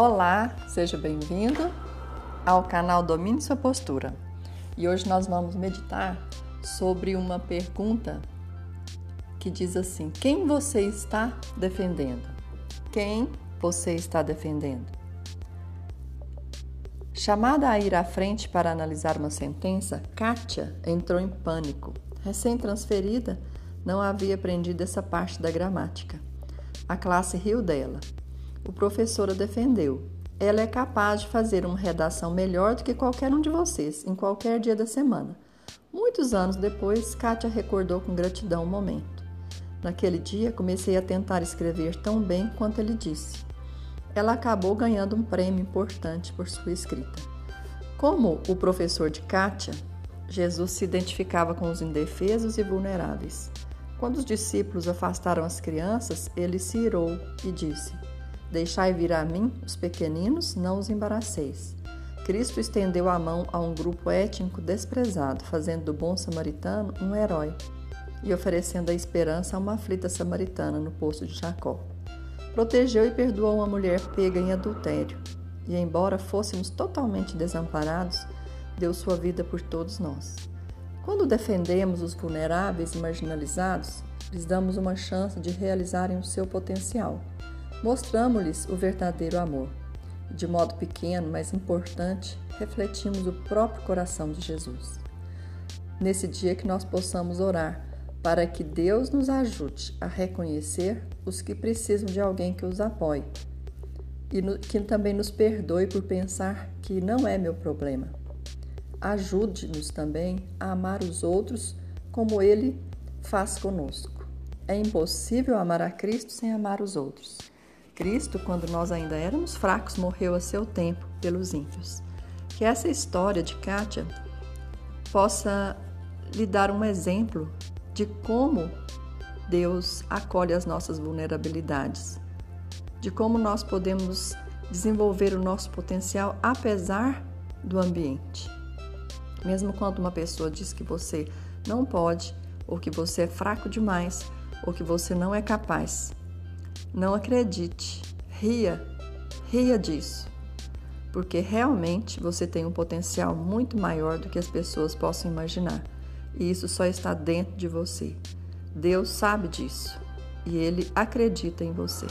Olá, seja bem-vindo ao canal Domine Sua Postura. E hoje nós vamos meditar sobre uma pergunta que diz assim: Quem você está defendendo? Quem você está defendendo? Chamada a ir à frente para analisar uma sentença, Kátia entrou em pânico. Recém-transferida, não havia aprendido essa parte da gramática. A classe riu dela. O professor a defendeu. Ela é capaz de fazer uma redação melhor do que qualquer um de vocês, em qualquer dia da semana. Muitos anos depois, Kátia recordou com gratidão o momento. Naquele dia, comecei a tentar escrever tão bem quanto ele disse. Ela acabou ganhando um prêmio importante por sua escrita. Como o professor de Kátia, Jesus se identificava com os indefesos e vulneráveis. Quando os discípulos afastaram as crianças, ele se irou e disse: Deixai vir a mim os pequeninos, não os embaraceis. Cristo estendeu a mão a um grupo étnico desprezado, fazendo do bom samaritano um herói e oferecendo a esperança a uma aflita samaritana no poço de Jacó. Protegeu e perdoou uma mulher pega em adultério, e embora fôssemos totalmente desamparados, deu sua vida por todos nós. Quando defendemos os vulneráveis e marginalizados, lhes damos uma chance de realizarem o seu potencial. Mostramos-lhes o verdadeiro amor. De modo pequeno, mas importante, refletimos o próprio coração de Jesus. Nesse dia que nós possamos orar para que Deus nos ajude a reconhecer os que precisam de alguém que os apoie e que também nos perdoe por pensar que não é meu problema. Ajude-nos também a amar os outros como Ele faz conosco. É impossível amar a Cristo sem amar os outros. Cristo, quando nós ainda éramos fracos, morreu a seu tempo pelos ímpios. Que essa história de Kátia possa lhe dar um exemplo de como Deus acolhe as nossas vulnerabilidades, de como nós podemos desenvolver o nosso potencial apesar do ambiente. Mesmo quando uma pessoa diz que você não pode, ou que você é fraco demais, ou que você não é capaz, não acredite, ria, ria disso, porque realmente você tem um potencial muito maior do que as pessoas possam imaginar, e isso só está dentro de você. Deus sabe disso. E Ele acredita em você.